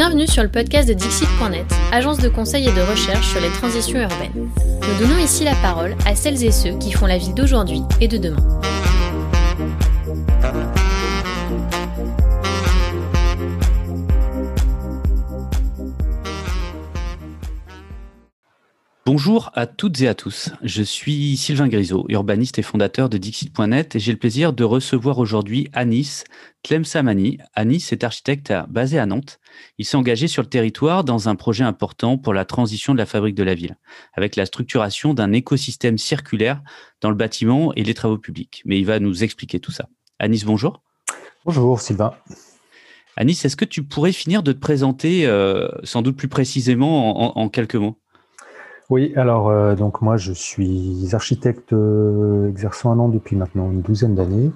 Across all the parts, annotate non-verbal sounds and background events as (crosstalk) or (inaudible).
Bienvenue sur le podcast de Dixit.net, agence de conseil et de recherche sur les transitions urbaines. Nous donnons ici la parole à celles et ceux qui font la ville d'aujourd'hui et de demain. Bonjour à toutes et à tous. Je suis Sylvain Grisot, urbaniste et fondateur de Dixit.net et j'ai le plaisir de recevoir aujourd'hui Anis Tlemsamani. Anis est architecte basé à Nantes. Il s'est engagé sur le territoire dans un projet important pour la transition de la fabrique de la ville, avec la structuration d'un écosystème circulaire dans le bâtiment et les travaux publics. Mais il va nous expliquer tout ça. Anis, bonjour. Bonjour Sylvain. Anis, est-ce que tu pourrais finir de te présenter euh, sans doute plus précisément en quelques mots? Oui, alors euh, donc moi je suis architecte euh, exerçant à Nantes depuis maintenant une douzaine d'années.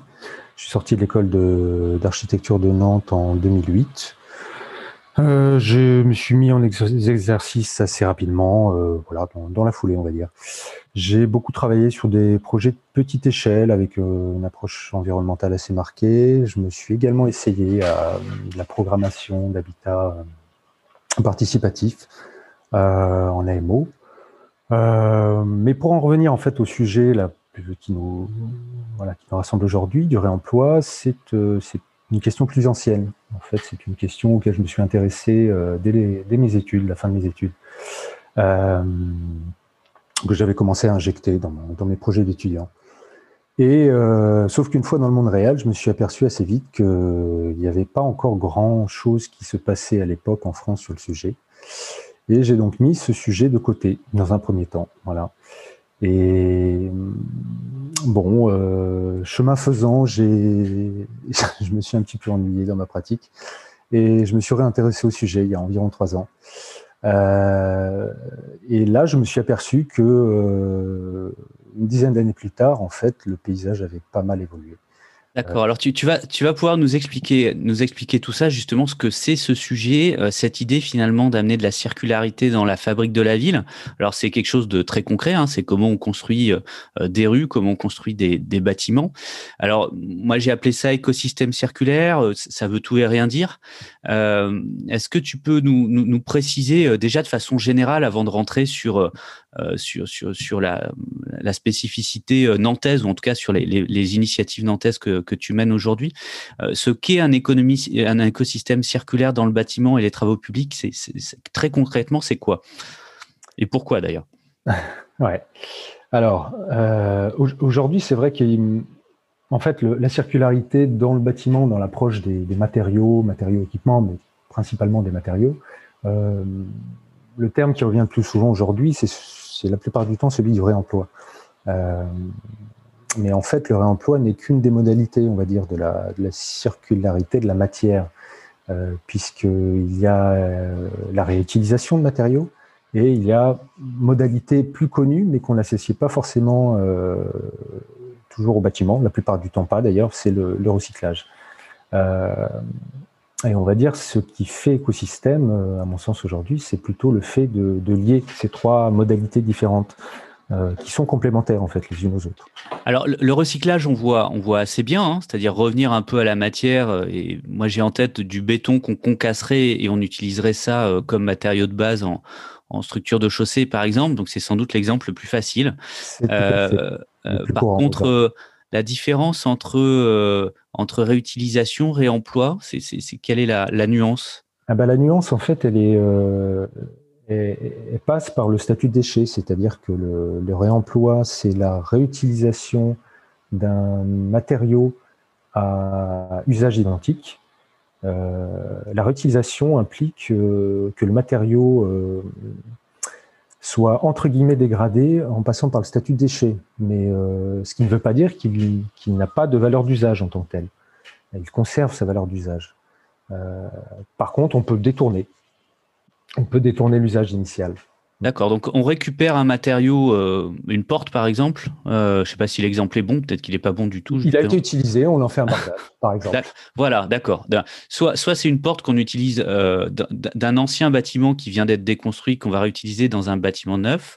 Je suis sorti de l'école d'architecture de, Nantes en 2008. Euh, je me suis mis en exercice assez rapidement, voilà, dans, la foulée, on va dire. J'ai beaucoup travaillé sur des projets de petite échelle avec une approche environnementale assez marquée. Je me suis également essayé à la programmation d'habitat participatif en AMO. Euh, mais pour en revenir en fait au sujet qui, nous, rassemble aujourd'hui, du réemploi, c'est euh, une question plus ancienne. En fait, c'est une question auquel je me suis intéressé euh, dès, mes études, la fin de mes études, que j'avais commencé à injecter dans, mes projets d'étudiants. Et sauf qu'une fois dans le monde réel, je me suis aperçu assez vite qu'il n'y avait pas encore grand chose qui se passait à l'époque en France sur le sujet. Et j'ai donc mis ce sujet de côté dans un premier temps. Voilà. Et bon, euh, chemin faisant, j'ai, (laughs) je me suis un petit peu ennuyé dans ma pratique et je me suis réintéressé au sujet il y a environ trois ans. Euh, et là, je me suis aperçu que euh, une dizaine d'années plus tard, en fait, le paysage avait pas mal évolué. D'accord. Alors tu, tu, vas tu vas pouvoir nous expliquer nous expliquer tout ça justement ce que c'est ce sujet, euh, cette idée finalement d'amener de la circularité dans la fabrique de la ville. Alors c'est quelque chose de très concret. Hein, c'est comment on construit euh, des rues, comment on construit des, bâtiments. Alors moi j'ai appelé ça écosystème circulaire. Euh, ça veut tout et rien dire. Est-ce que tu peux nous, nous, nous, préciser déjà de façon générale avant de rentrer sur sur sur, sur la, la spécificité nantaise ou en tout cas sur les, les, les initiatives nantaises que que tu mènes aujourd'hui. Euh, ce qu'est un, un écosystème circulaire dans le bâtiment et les travaux publics, c'est, très concrètement, c'est quoi? Et pourquoi d'ailleurs? (laughs) Ouais. Alors, euh, aujourd'hui, c'est vrai qu'en fait, la circularité dans le bâtiment, dans l'approche des, matériaux, matériaux équipements, mais principalement des matériaux, euh, le terme qui revient le plus souvent aujourd'hui, c'est, la plupart du temps celui du réemploi mais en fait, le réemploi n'est qu'une des modalités, on va dire, de la, circularité de la matière, euh, puisqu'il y a euh, la réutilisation de matériaux et il y a modalité plus connue, mais qu'on n'associe pas forcément euh, toujours au bâtiment, la plupart du temps pas d'ailleurs, c'est le, recyclage. et on va dire ce qui fait écosystème, à mon sens aujourd'hui, c'est plutôt le fait de lier ces trois modalités différentes. Euh, qui sont complémentaires en fait les unes aux autres. Alors le recyclage, on voit, on voit assez bien, hein, c'est-à-dire revenir un peu à la matière. Euh, et moi, j'ai en tête du béton qu'on concasserait et on utiliserait ça euh, comme matériau de base en, en structure de chaussée, par exemple. Donc c'est sans doute l'exemple le plus facile. Euh, par contre, la différence entre entre réutilisation, réemploi, c'est quelle est la, la nuance? Ah bah, la nuance, en fait, elle est et, passe par le statut de déchet, c'est-à-dire que le, réemploi, c'est la réutilisation d'un matériau à usage identique. Euh, la réutilisation implique euh, que le matériau euh, soit entre guillemets dégradé en passant par le statut de déchet, mais ce qui ne veut pas dire qu'il n'a pas de valeur d'usage en tant que tel. Il conserve sa valeur d'usage. par contre, on peut détourner on peut détourner l'usage initial. D'accord, donc on récupère un matériau, euh, une porte par exemple. Euh, je ne sais pas si l'exemple est bon, peut-être qu'il n'est pas bon du tout. Il a été utilisé, on en fait un bordage, par (laughs) exemple. Voilà, d'accord. Soit, soit c'est une porte qu'on utilise euh, d'un ancien bâtiment qui vient d'être déconstruit, qu'on va réutiliser dans un bâtiment neuf.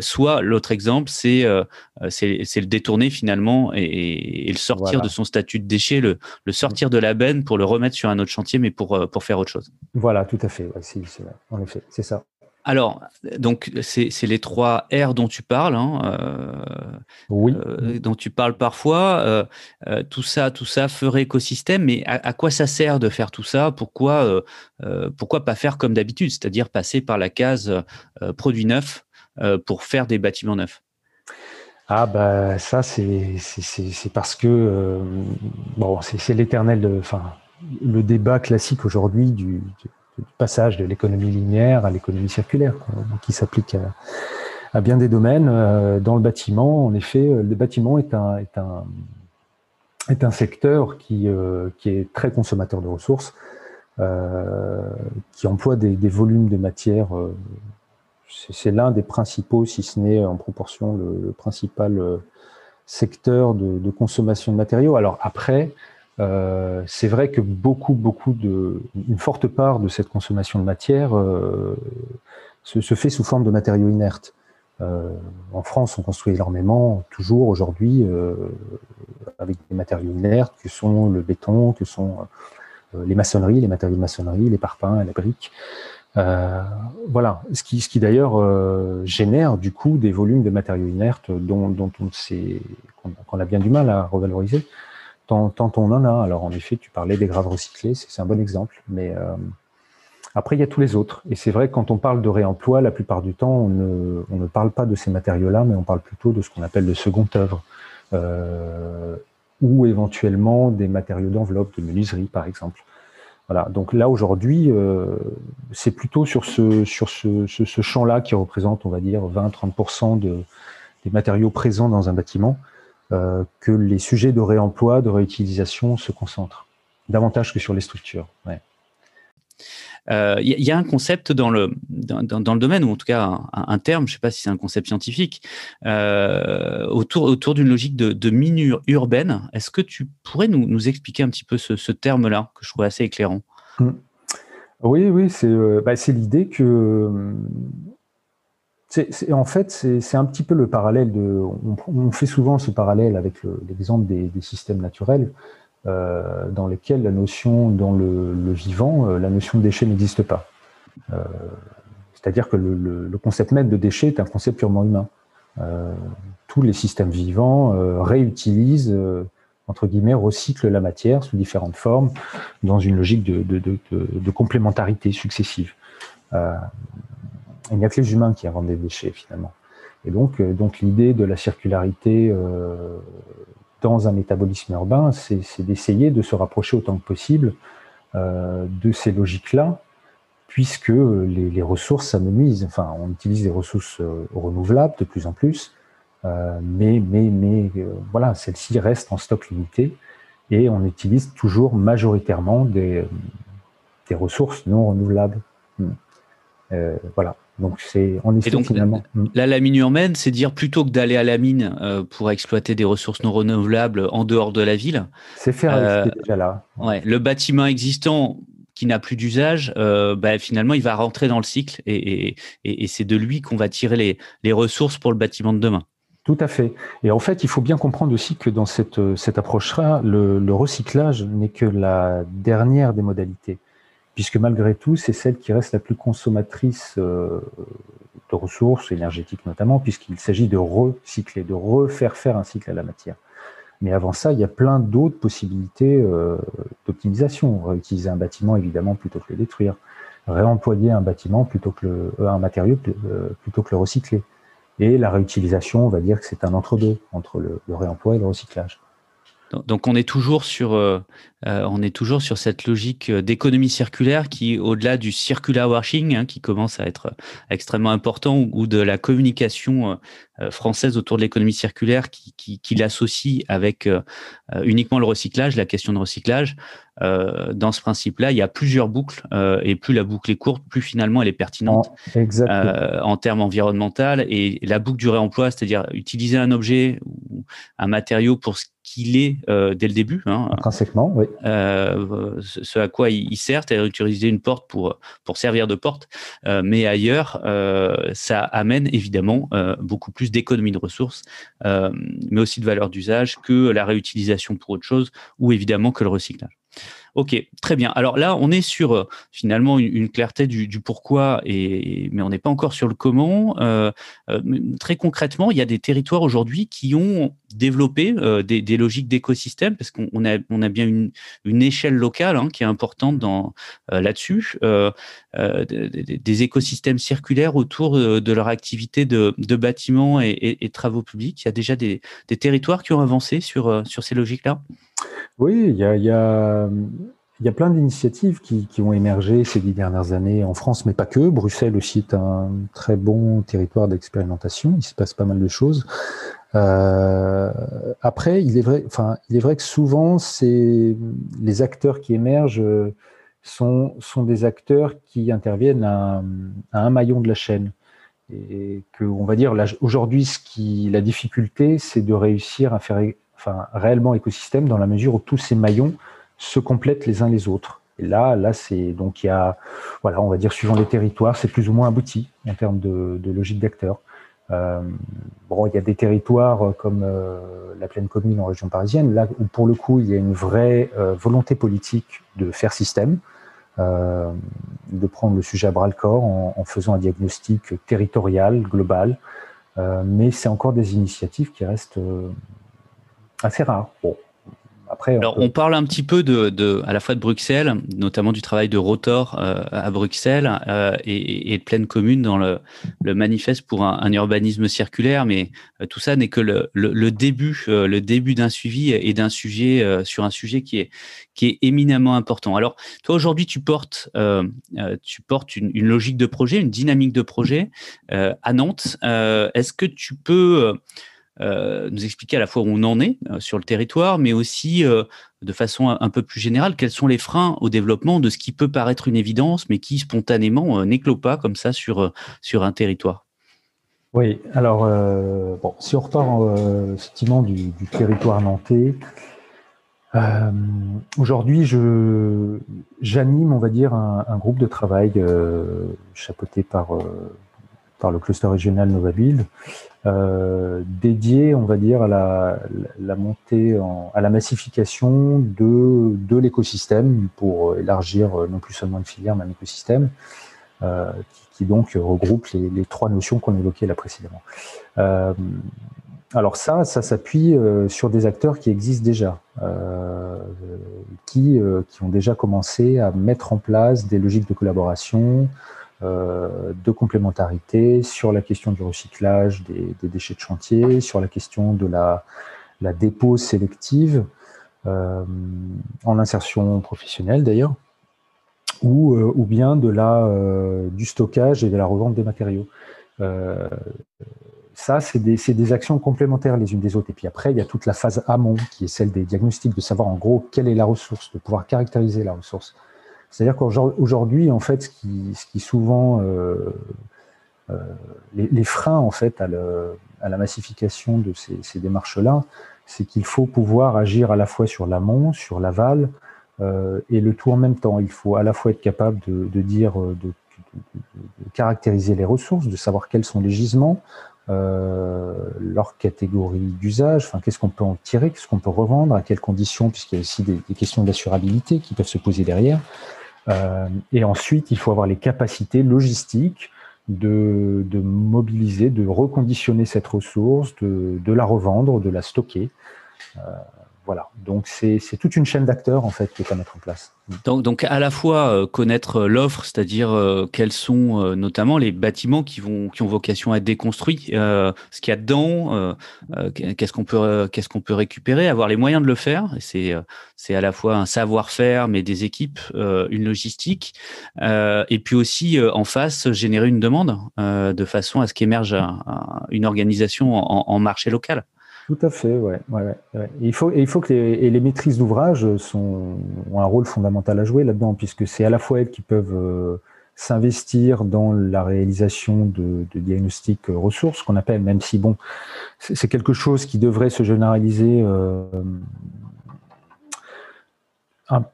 soit l'autre exemple, c'est le détourner finalement et, le sortir de son statut de déchet, le, le sortir de la benne pour le remettre sur un autre chantier, mais pour, pour faire autre chose. Voilà, tout à fait. en effet, c'est ça. Alors, donc, c'est les trois R dont tu parles, hein, euh, oui. Euh, dont tu parles parfois. Euh, tout ça, tout ça ferait écosystème, mais à, quoi ça sert de faire tout ça? Pourquoi, pourquoi pas faire comme d'habitude, c'est-à-dire passer par la case produit neuf pour faire des bâtiments neufs? Ah bah ça c'est parce que bon c'est l'éternel enfin le débat classique aujourd'hui du, passage de l'économie linéaire à l'économie circulaire, qui s'applique à, bien des domaines. Euh, dans le bâtiment, en effet, le bâtiment est un, est un, est un secteur qui, euh, qui est très consommateur de ressources, euh, qui emploie des, volumes de matière. c'est l'un des principaux, si ce n'est en proportion le, principal secteur de, de, consommation de matériaux. Alors après, euh, c'est vrai que beaucoup, beaucoup de, une forte part de cette consommation de matière euh, se, se, fait sous forme de matériaux inertes. Euh, en France, on construit énormément, toujours aujourd'hui, euh, avec des matériaux inertes que sont le béton, que sont euh, les maçonneries, les matériaux de maçonnerie, les parpaings, la brique. voilà, ce qui, ce qui d'ailleurs génère du coup des volumes de matériaux inertes dont, dont on sait qu'on a bien du mal à revaloriser tant, on en a. Alors en effet, tu parlais des graves recyclés, c'est un bon exemple, mais euh, après il y a tous les autres. Et c'est vrai quand on parle de réemploi, la plupart du temps, on ne, parle pas de ces matériaux-là, mais on parle plutôt de ce qu'on appelle de second œuvre, euh, ou éventuellement des matériaux d'enveloppe, de menuiserie par exemple. Voilà. Donc là aujourd'hui, euh, c'est plutôt sur ce sur ce, ce, champ-là qui représente, on va dire, 20-30% de, des matériaux présents dans un bâtiment. Euh, que les sujets de réemploi, de réutilisation se concentrent davantage que sur les structures. Il euh, y, a un concept dans le, dans, le domaine, ou en tout cas un, terme, je ne sais pas si c'est un concept scientifique, euh, autour, autour d'une logique de, de mine urbaine. Est-ce que tu pourrais nous, nous, expliquer un petit peu ce, terme-là, que je trouve assez éclairant? Mmh. Oui, oui, c'est bah, l'idée que en fait, c'est un petit peu le parallèle de. On, fait souvent ce parallèle avec l'exemple des, systèmes naturels, euh, dans lesquels la notion, dans le, vivant, euh, la notion de déchet n'existe pas. Euh, c'est-à-dire que le, concept même de déchet est un concept purement humain. tous les systèmes vivants réutilisent, entre guillemets, recyclent la matière sous différentes formes, dans une logique de, de complémentarité successive il n'y a que les humains qui inventent des déchets finalement. Et donc, euh, donc l'idée de la circularité euh, dans un métabolisme urbain, c'est d'essayer de se rapprocher autant que possible euh, de ces logiques-là, puisque les, ressources s'amenuisent. Enfin, on utilise des ressources renouvelables de plus en plus, mais, mais, mais voilà, celles-ci restent en stock limité et on utilise toujours majoritairement des, des ressources non renouvelables. Hmm. voilà. Donc c'est en effet finalement. Hmm. La, mine urbaine, c'est dire plutôt que d'aller à la mine euh, pour exploiter des ressources non renouvelables en dehors de la ville. C'est faire euh, déjà là. Ouais, le bâtiment existant qui n'a plus d'usage, euh, bah, finalement, il va rentrer dans le cycle et, et, et, c'est de lui qu'on va tirer les, les, ressources pour le bâtiment de demain. Tout à fait. Et en fait, il faut bien comprendre aussi que dans cette, cette approche-là, le, le recyclage n'est que la dernière des modalités puisque malgré tout, c'est celle qui reste la plus consommatrice euh, de ressources énergétiques notamment, puisqu'il s'agit de recycler, de refaire faire un cycle à la matière. Mais avant ça, il y a plein d'autres possibilités euh, d'optimisation. Réutiliser un bâtiment, évidemment, plutôt que le détruire. Réemployer un bâtiment plutôt que euh, un matériau plutôt que le recycler. Et la réutilisation, on va dire que c'est un entre-deux entre le, réemploi et le recyclage. Donc on est toujours sur, euh, euh, on est toujours sur cette logique euh, d'économie circulaire qui, au-delà du circular washing, hein, qui commence à être extrêmement important, ou, de la communication française autour de l'économie circulaire qui, qui, qui l'associe avec uniquement le recyclage, la question de recyclage. dans ce principe-là, il y a plusieurs boucles et plus la boucle est courte, plus finalement elle est pertinente en, en termes environnementaux. Et la boucle du réemploi, c'est-à-dire utiliser un objet ou un matériau pour ce qu'il est euh, dès le début. Hein, Intrinsèquement, oui. Euh, ce à quoi il, sert, c'est-à-dire utiliser une porte pour, pour servir de porte, euh, mais ailleurs, ça amène évidemment beaucoup plus d'économie de ressources, mais aussi de valeur d'usage que la réutilisation pour autre chose, ou évidemment que le recyclage. Ok, très bien. Alors là, on est sur euh, finalement une, clarté du, pourquoi, et, mais on n'est pas encore sur le comment. Euh, euh, très concrètement, il y a des territoires aujourd'hui qui ont développé des, logiques d'écosystème, parce qu'on a, bien une, échelle locale hein, qui est importante là-dessus, des, écosystèmes circulaires autour de leur activité de, bâtiments et, travaux publics. Il y a déjà des, territoires qui ont avancé sur, ces logiques-là? Oui, il y, a, y a, plein d'initiatives qui, qui, ont émergé ces dix dernières années en France, mais pas que. Bruxelles aussi est un très bon territoire d'expérimentation. Il se passe pas mal de choses. Euh, après, il est vrai, enfin, il est vrai que souvent, c'est les acteurs qui émergent sont, sont des acteurs qui interviennent à, à un maillon de la chaîne et que on va dire aujourd'hui ce qui la difficulté c'est de réussir à faire enfin, réellement écosystème dans la mesure où tous ces maillons se complètent les uns les autres. Et là, là, c'est donc il y a, voilà, on va dire suivant les territoires, c'est plus ou moins abouti en termes de, logique d'acteurs. Euh, bon, il y a des territoires comme euh, la plaine commune en région parisienne, là où pour le coup il y a une vraie euh, volonté politique de faire système, de prendre le sujet à bras le corps en, faisant un diagnostic territorial, global, mais c'est encore des initiatives qui restent assez rare. Bon, après, Alors, on parle un petit peu de, de, à la fois de Bruxelles, notamment du travail de Rotor euh, à Bruxelles euh, et, et, de pleine commune dans le, le manifeste pour un, un, urbanisme circulaire, mais euh, tout ça n'est que le, le, le début, le début d'un suivi et d'un sujet sur un sujet qui est qui est éminemment important. Alors, toi aujourd'hui, tu portes tu portes une, une, logique de projet, une dynamique de projet à Nantes. Est-ce que tu peux euh, nous expliquer à la fois où on en est euh, sur le territoire, mais aussi euh, de façon un, peu plus générale, quels sont les freins au développement de ce qui peut paraître une évidence, mais qui spontanément n'éclot pas comme ça sur, sur un territoire. Oui, alors bon, si on repart effectivement du, territoire nantais, aujourd'hui j'anime, on va dire, un, groupe de travail chapeauté par par le cluster régional Nova Build, euh, dédié, on va dire, à la, montée, à la massification de, de l'écosystème pour élargir euh, non plus seulement une filière, mais un écosystème euh, qui, donc regroupe les, trois notions qu'on évoquait là précédemment. Euh, alors ça, ça s'appuie sur des acteurs qui existent déjà, qui, qui ont déjà commencé à mettre en place des logiques de collaboration, de complémentarité sur la question du recyclage des, déchets de chantier, sur la question de la, la dépose sélective euh, en insertion professionnelle d'ailleurs, ou, euh, ou bien de la, du stockage et de la revente des matériaux. ça, c'est des, actions complémentaires les unes des autres. Et puis après, il y a toute la phase amont, qui est celle des diagnostics, de savoir en gros quelle est la ressource, de pouvoir caractériser la ressource. C'est-à-dire qu'aujourd'hui, en fait, ce qui, souvent euh, euh, les, freins en fait à, la massification de ces, démarches-là, c'est qu'il faut pouvoir agir à la fois sur l'amont, sur l'aval, euh, et le tout en même temps. Il faut à la fois être capable de, dire, de, caractériser les ressources, de savoir quels sont les gisements, leur catégorie d'usage, enfin, qu'est-ce qu'on peut en tirer, qu'est-ce qu'on peut revendre, à quelles conditions, puisqu'il y a aussi des, des questions d'assurabilité qui peuvent se poser derrière. Euh, et ensuite, il faut avoir les capacités logistiques de, mobiliser, de reconditionner cette ressource, de, de, la revendre, de la stocker. Voilà. Donc c'est toute une chaîne d'acteurs en fait qui est à mettre en place. Donc, à la fois euh, connaître euh, l'offre, c'est-à-dire euh, quels sont notamment les bâtiments qui ont vocation à être déconstruits, ce qu'il y a dedans, qu'est-ce qu'on peut récupérer, avoir les moyens de le faire. C'est à la fois un savoir-faire, mais des équipes, une logistique, et puis aussi en face générer une demande de façon à ce qu'émerge une organisation en marché local. Tout à fait, ouais. ouais. il faut, et il faut que les, et les maîtrises d'ouvrage ont un rôle fondamental à jouer là-dedans, puisque c'est à la fois elles qui peuvent euh, s'investir dans la réalisation de, diagnostics euh, ressources, qu'on appelle, même si bon, c'est quelque chose qui devrait se généraliser euh,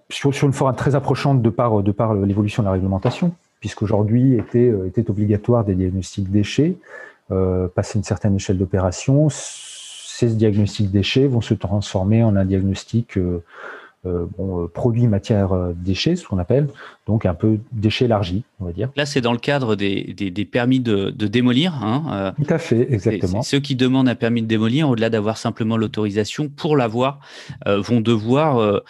sur, sur, une forme très approchante de par, de par l'évolution de la réglementation, puisqu'aujourd'hui était, était obligatoire des diagnostics déchets, passer une certaine échelle d'opération ces diagnostics déchets vont se transformer en un diagnostic euh, euh, bon, euh, produit matière déchets, ce qu'on appelle, donc un peu déchet élargi, on va dire. Là, c'est dans le cadre des, des, permis de, de démolir. Hein, Tout à fait, exactement. ceux qui demandent un permis de démolir, au-delà d'avoir simplement l'autorisation, pour l'avoir, vont devoir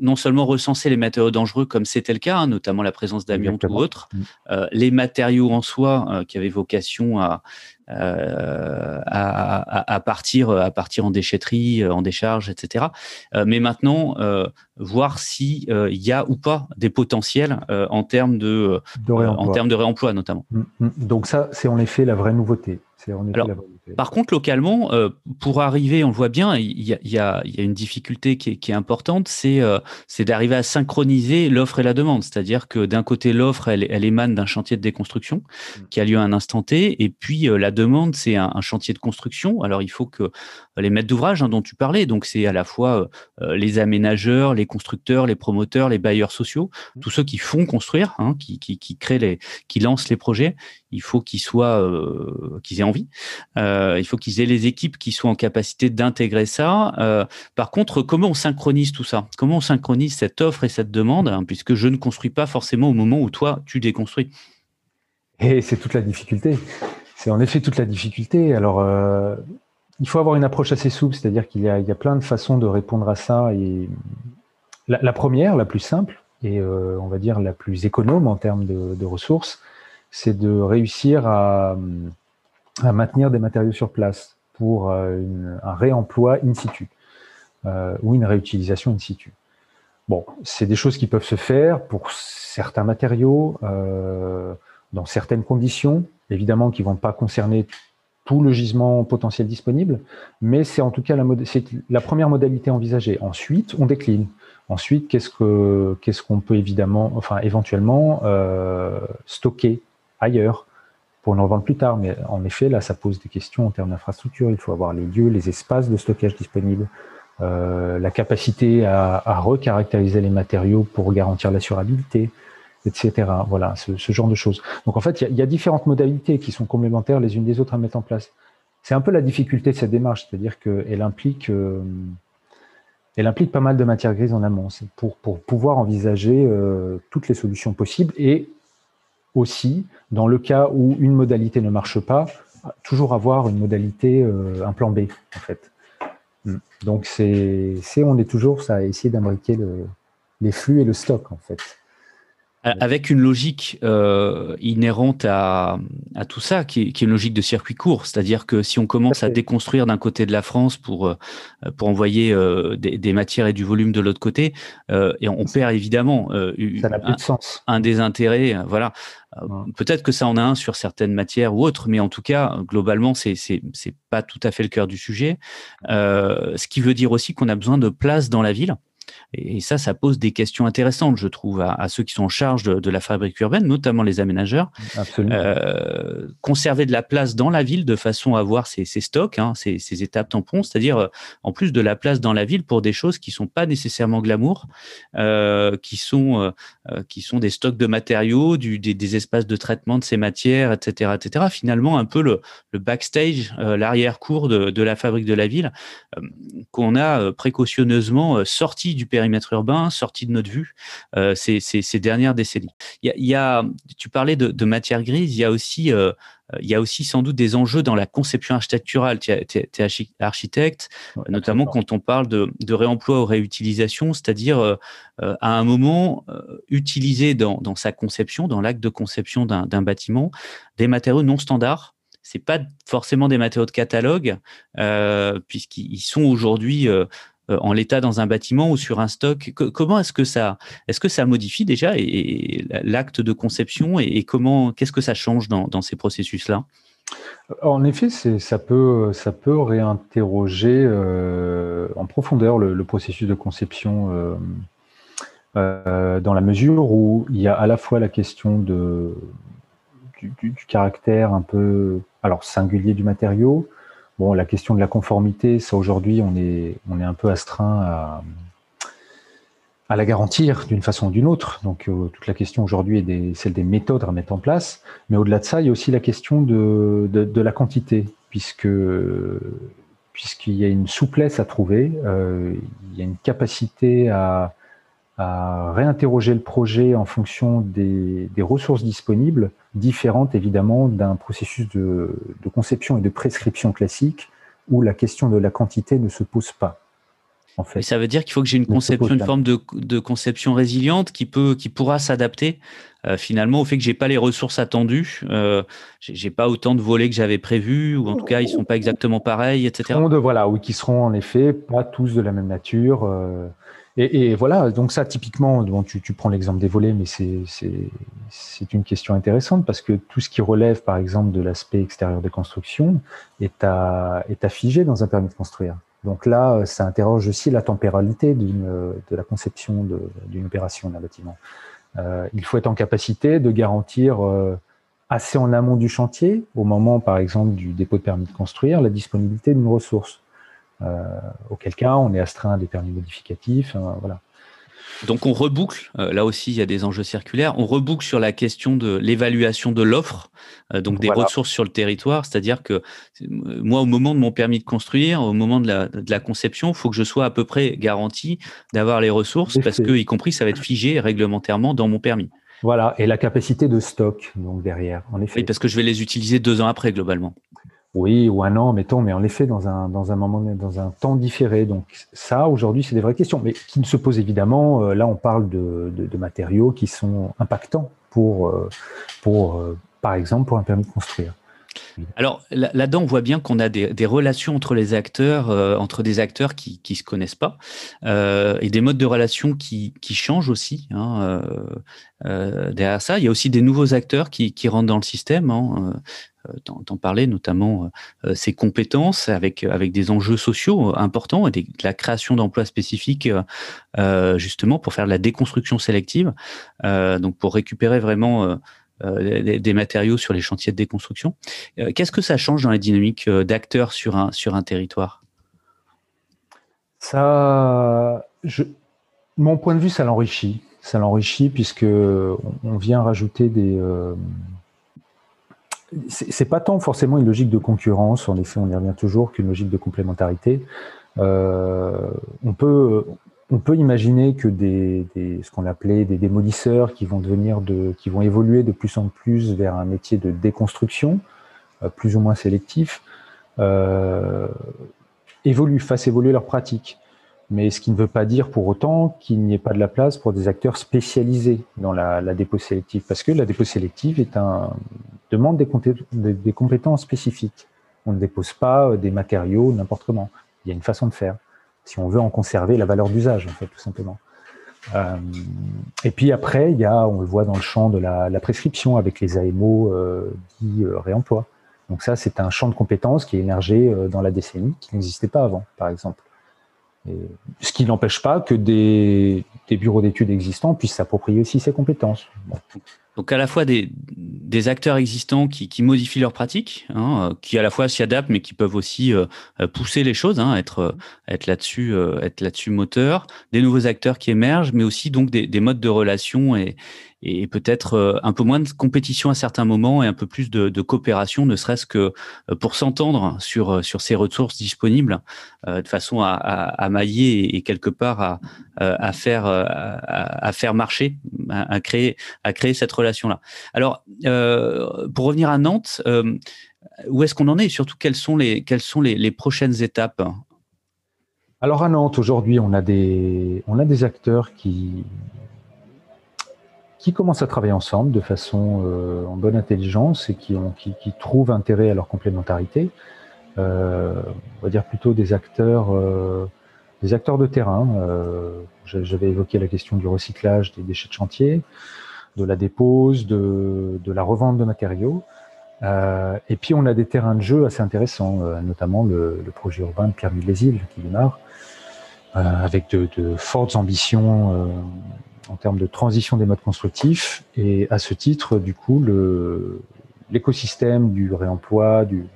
non seulement recenser les matériaux dangereux comme c'était le cas, hein, notamment la présence d'amiante ou autres, mm. les matériaux en soi qui avaient vocation à, euh, à, à, partir à partir en déchetterie, euh, en décharge, etc. Euh, mais maintenant, voir si il y a ou pas des potentiels en termes de, en termes de réemploi notamment. Mm, mm. Donc ça, c'est en effet la vraie nouveauté. Alors, par contre, localement, euh, pour arriver, on le voit bien, il y a, y a, y a une difficulté qui est, qui est importante, c'est euh, d'arriver à synchroniser l'offre et la demande. C'est-à-dire que d'un côté, l'offre, elle, elle, émane d'un chantier de déconstruction mmh. qui a lieu à un instant T, et puis euh, la demande, c'est un, un, chantier de construction. Alors, il faut que les maîtres d'ouvrage hein, dont tu parlais, donc c'est à la fois les aménageurs, les constructeurs, les promoteurs, les bailleurs sociaux, mmh. tous ceux qui font construire, hein, qui, qui, qui créent les, qui lancent les projets, il faut qu'ils soient, qu'ils aient envie. Euh, il faut qu'ils aient les équipes qui soient en capacité d'intégrer ça. Euh, par contre, comment on synchronise tout ça? Comment on synchronise cette offre et cette demande, hein, puisque je ne construis pas forcément au moment où toi, tu déconstruis? Et c'est toute la difficulté. C'est en effet toute la difficulté. Alors, euh, il faut avoir une approche assez souple, c'est-à-dire qu'il y, a plein de façons de répondre à ça. Et la, première, la plus simple, et on va dire la plus économe en termes de ressources, c'est de réussir à, maintenir des matériaux sur place pour euh, un réemploi in situ euh, ou une réutilisation in situ. Bon, c'est des choses qui peuvent se faire pour certains matériaux, euh, dans certaines conditions, évidemment qui vont pas concerner tout le gisement potentiel disponible, mais c'est en tout cas la, la, première modalité envisagée. Ensuite, on décline. Ensuite, qu'est-ce que qu'est-ce qu'on peut évidemment, enfin éventuellement euh, stocker ailleurs? Pour en revendre plus tard. Mais en effet, là, ça pose des questions en termes d'infrastructure. Il faut avoir les lieux, les espaces de stockage disponibles, euh, la capacité à, à, recaractériser les matériaux pour garantir l'assurabilité, etc. Voilà, ce, genre de choses. Donc en fait, il y, a différentes modalités qui sont complémentaires les unes des autres à mettre en place. C'est un peu la difficulté de cette démarche, c'est-à-dire qu'elle implique, euh, pas mal de matière grise en amont. Pour pouvoir envisager euh, toutes les solutions possibles et aussi, dans le cas où une modalité ne marche pas, toujours avoir une modalité, euh, un plan B, en fait. Hmm. Donc, c'est, on est toujours ça, à essayer d'imbriquer les flux et le stock, en fait. Avec une logique euh, inhérente à, à, tout ça, qui est, qui est, une logique de circuit court. C'est-à-dire que si on commence à déconstruire d'un côté de la France pour, euh, pour envoyer euh, des, des, matières et du volume de l'autre côté, euh, et on perd évidemment euh, un, sens. un des intérêts. Voilà. Peut-être que ça en a un sur certaines matières ou autres, mais en tout cas, globalement, c'est c'est pas tout à fait le cœur du sujet. ce qui veut dire aussi qu'on a besoin de place dans la ville. Et, ça, ça pose des questions intéressantes, je trouve, à, ceux qui sont en charge de, la fabrique urbaine, notamment les aménageurs. Euh, conserver de la place dans la ville de façon à avoir ces, stocks, hein, ces, étapes tampons, c'est-à-dire euh, en plus de la place dans la ville pour des choses qui sont pas nécessairement glamour, euh, qui sont qui sont des stocks de matériaux, du, des, espaces de traitement de ces matières, etc., etc. Finalement, un peu le, backstage, l'arrière-cour de, de, la fabrique de la ville qu'on a précautionneusement sorti du périmètre urbain, sorti de notre vue ces, ces, dernières décennies. Il y a, tu parlais de, de, matière grise, il y a aussi il y a aussi sans doute des enjeux dans la conception architecturale. Tu es, architecte, notamment quand on parle de, de, réemploi ou réutilisation, c'est-à-dire à un moment utiliser dans, dans, sa conception, dans l'acte de conception d'un bâtiment, des matériaux non standards c'est pas forcément des matériaux de catalogue, euh, puisqu'ils sont aujourd'hui euh, euh, en l'état dans un bâtiment ou sur un stock. comment est-ce que ça, est-ce que ça modifie déjà l'acte de conception et, comment, qu'est-ce que ça change dans, ces processus-là? En effet, ça peut, ça peut réinterroger en profondeur le, processus de conception. dans la mesure où il y a à la fois la question de, du, caractère un peu alors singulier du matériau. Bon, la question de la conformité, ça aujourd'hui, on est, on est un peu astreint à, à la garantir d'une façon ou d'une autre. Donc euh, toute la question aujourd'hui est celle des méthodes à mettre en place. Mais au-delà de ça, il y a aussi la question de, de, la quantité, puisque puisqu'il y a une souplesse à trouver, euh, il y a une capacité à, à réinterroger le projet en fonction des, ressources disponibles, différentes évidemment d'un processus de, conception et de prescription classique où la question de la quantité ne se pose pas. En fait. ça veut dire qu'il faut que j'ai une conception, une forme de, conception résiliente qui peut, qui pourra s'adapter euh, finalement au fait que j'ai pas les ressources attendues, euh, j'ai pas autant de volets que j'avais prévu, ou en tout cas ils sont pas exactement pareils, etc. De, voilà, ou qui seront en effet pas tous de la même nature. Euh, et, voilà, donc ça, typiquement, tu, prends l'exemple des volets, mais c'est une question intéressante parce que tout ce qui relève, par exemple, de l'aspect extérieur des constructions est à, dans un permis de construire. Donc là, ça interroge aussi la temporalité de la conception d'une opération d'un bâtiment. Euh, il faut être en capacité de garantir euh, assez en amont du chantier, au moment, par exemple, du dépôt de permis de construire, la disponibilité d'une ressource. Euh, auquel cas on est astreint à des permis modificatifs. Hein, voilà. Donc on reboucle, euh, là aussi il y a des enjeux circulaires, on reboucle sur la question de l'évaluation de l'offre, euh, donc des ressources sur le territoire, c'est-à-dire que moi au moment de mon permis de construire, au moment de la, de la conception, il faut que je sois à peu près garanti d'avoir les ressources, parce que y compris ça va être figé réglementairement dans mon permis. Voilà, et la capacité de stock donc derrière, en effet. Oui, parce que je vais les utiliser deux ans après globalement. Oui, ou un an, mettons, mais en effet, dans un, dans un moment, dans un temps différé. Donc, ça, aujourd'hui, c'est des vraies questions, mais qui ne se posent évidemment. Euh, là, on parle de, de, matériaux qui sont impactants pour, euh, pour euh, par exemple, pour un permis de construire. Alors là-dedans, on voit bien qu'on a des, relations entre les acteurs, entre des acteurs qui ne se connaissent pas, et des modes de relations qui, changent aussi. Hein, derrière ça, il y a aussi des nouveaux acteurs qui, rentrent dans le système. Hein, euh, t'en parlais, notamment euh, ces compétences avec, des enjeux sociaux importants et la création d'emplois spécifiques euh, justement pour faire de la déconstruction sélective, donc pour récupérer vraiment des, matériaux sur les chantiers de déconstruction. Qu'est-ce que ça change dans la dynamique d'acteurs sur un, sur un territoire? Ça, je, mon point de vue, ça l'enrichit. Ça l'enrichit puisque on vient rajouter des c'est pas tant forcément une logique de concurrence, en effet, on y revient toujours, qu'une logique de complémentarité. Euh, on peut on peut imaginer que ce qu'on appelait des démolisseurs qui vont de évoluer de plus en plus vers un métier de déconstruction, euh, plus ou moins sélectif, euh, évoluent, fassent évoluer leurs pratiques mais ce qui ne veut pas dire pour autant qu'il n'y ait pas de la place pour des acteurs spécialisés dans la, la dépôt sélective, parce que la dépôt sélective est un, demande des, des, compétences spécifiques. On ne dépose pas euh, des matériaux n'importe comment. Il y a une façon de faire, si on veut en conserver la valeur d'usage, en fait, tout simplement. Euh, et puis après, on le voit dans le champ de la, prescription avec les AMO euh, dits euh, réemploi. Donc ça, c'est un champ de compétences qui est émergé dans la décennie, qui n'existait pas avant, par exemple ce qui n'empêche pas que des, bureaux d'études existants puissent s'approprier aussi ces compétences. Donc à la fois des, acteurs existants qui, modifient leurs pratiques, hein, qui à la fois s'y adaptent, mais qui peuvent aussi pousser les choses, hein, être, être là-dessus, être là-dessus moteur, des nouveaux acteurs qui émergent, mais aussi donc des, des modes de relation et, et peut-être euh, un peu moins de compétition à certains moments et un peu plus de, coopération, ne serait-ce que euh, pour s'entendre sur, euh, sur ces ressources disponibles, de façon à, à, mailler et, quelque part à, à faire, à, faire marcher, à, créer, à créer cette relation-là. Alors, pour revenir à Nantes, où est-ce qu'on en est et surtout quelles sont les, quelles sont les prochaines étapes? Alors à Nantes, aujourd'hui, on a des on a des acteurs qui qui commencent à travailler ensemble de façon euh, en bonne intelligence et qui, ont, qui, qui, trouvent intérêt à leur complémentarité. Euh, on va dire plutôt des acteurs, euh, des acteurs de terrain. Euh, j'avais évoqué la question du recyclage des déchets de chantier, de la dépose, de, de la revente de matériaux. Euh, et puis on a des terrains de jeu assez intéressants, notamment le, le, projet urbain de Pierre îles qui démarre, avec de, de, fortes ambitions en termes de transition des modes constructifs. Et à ce titre, du coup, l'écosystème du réemploi, du,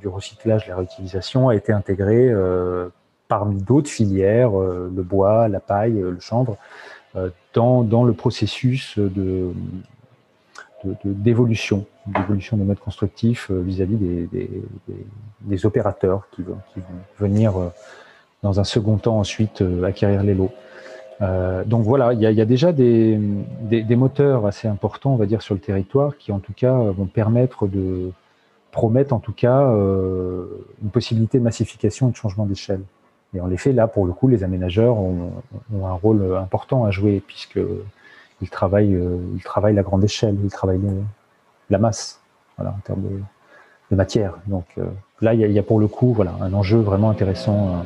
du, recyclage, la réutilisation a été intégré euh, parmi d'autres filières, euh, le bois, la paille, le chanvre, euh, dans, le processus d'évolution, d'évolution des modes constructifs vis-à-vis des, opérateurs qui vont venir dans un second temps ensuite acquérir les lots. Euh, donc voilà, il y a, déjà des, moteurs assez importants, on va dire, sur le territoire qui, en tout cas, vont permettre de promettre, en tout cas, euh, une possibilité de massification et de changement d'échelle. Et en effet, là, pour le coup, les aménageurs ont, un rôle important à jouer puisque ils travaillent, euh, ils travaillent la grande échelle, ils travaillent la masse, en termes de, matière. Donc là, il y, a, pour le coup, voilà, un enjeu vraiment intéressant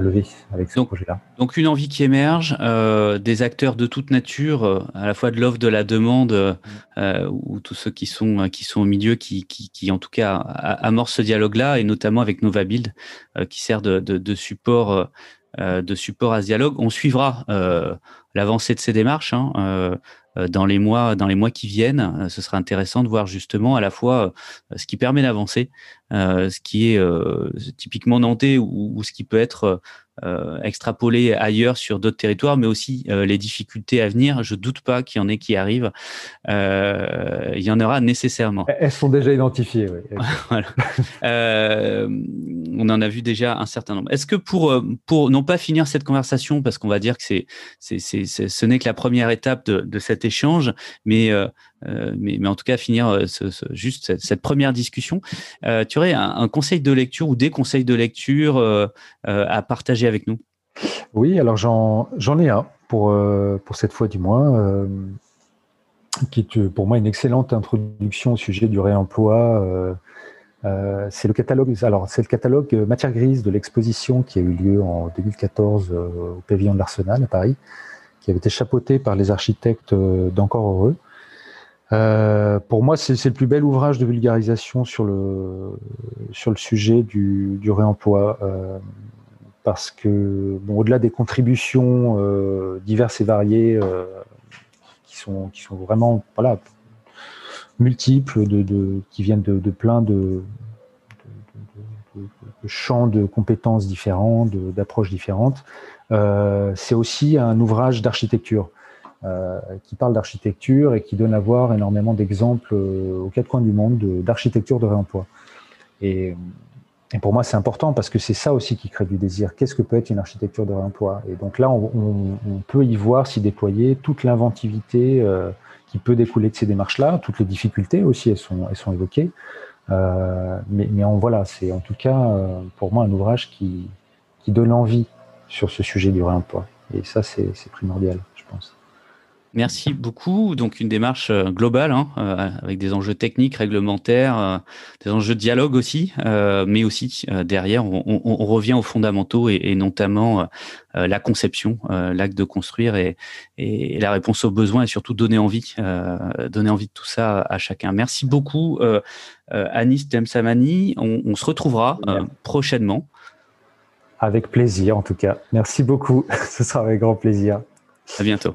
lever avec ce projet-là. Donc une envie qui émerge, euh, des acteurs de toute nature, euh, à la fois de l'offre, de la demande, euh, ou tous ceux qui sont qui sont au milieu, qui, qui, qui en tout cas amorcent ce dialogue-là, et notamment avec NovaBuild, euh, qui sert de, de, de support de support à ce dialogue. On suivra l'avancée de ces démarches. Hein, dans les mois dans les mois qui viennent. Ce sera intéressant de voir justement à la fois ce qui permet d'avancer, ce qui est typiquement nantais ou, ou, ce qui peut être euh, extrapoler ailleurs sur d'autres territoires, mais aussi euh, les difficultés à venir. Je doute pas qu'il y en ait qui arrivent. Euh, il y en aura nécessairement. Elles sont déjà identifiées. Oui. (laughs) voilà. Euh, on en a vu déjà un certain nombre. Est-ce que pour pour non pas finir cette conversation, parce qu'on va dire que c'est c'est ce n'est que la première étape de, de cet échange, mais mais, mais, en tout cas finir euh, juste cette, première discussion. Euh, tu aurais un, conseil de lecture ou des conseils de lecture à partager avec nous? Oui, alors j'en ai un pour, pour cette fois du moins, qui est pour moi une excellente introduction au sujet du réemploi. Euh, c'est le catalogue, alors c'est le catalogue matière grise de l'exposition qui a eu lieu en 2014 euh, au pavillon de l'Arsenal à Paris, qui avait été chapeauté par les architectes d'Encore Heureux. Euh, pour moi, c'est le plus bel ouvrage de vulgarisation sur le, sur le sujet du, du réemploi. Euh, parce que, au-delà des contributions euh, diverses et variées, qui, sont, qui sont vraiment voilà, multiples, de, qui viennent de, plein de, de, champs de compétences différents, d'approches différentes, c'est aussi un ouvrage d'architecture. Euh, qui parle d'architecture et qui donne à voir énormément d'exemples euh, aux quatre coins du monde d'architecture de, réemploi. Et, pour moi, c'est important parce que c'est ça aussi qui crée du désir. Qu'est-ce que peut être une architecture de réemploi? Et donc là, on, peut y voir s'y déployer toute l'inventivité euh, qui peut découler de ces démarches-là, toutes les difficultés aussi, elles sont, évoquées. Mais, mais en, voilà, c'est en tout cas pour moi un ouvrage qui, qui donne envie sur ce sujet du réemploi. Et ça, c'est primordial. Merci beaucoup. Donc une démarche euh, globale hein, euh, avec des enjeux techniques, réglementaires, euh, des enjeux de dialogue aussi, mais aussi derrière on, on, on, revient aux fondamentaux et, et notamment la conception, l'acte de construire et, et, la réponse aux besoins et surtout donner envie, donner envie de tout ça à chacun. Merci beaucoup Anis Temsamani. On, on, se retrouvera prochainement. Avec plaisir en tout cas. Merci beaucoup. (laughs) Ce sera avec grand plaisir. À bientôt.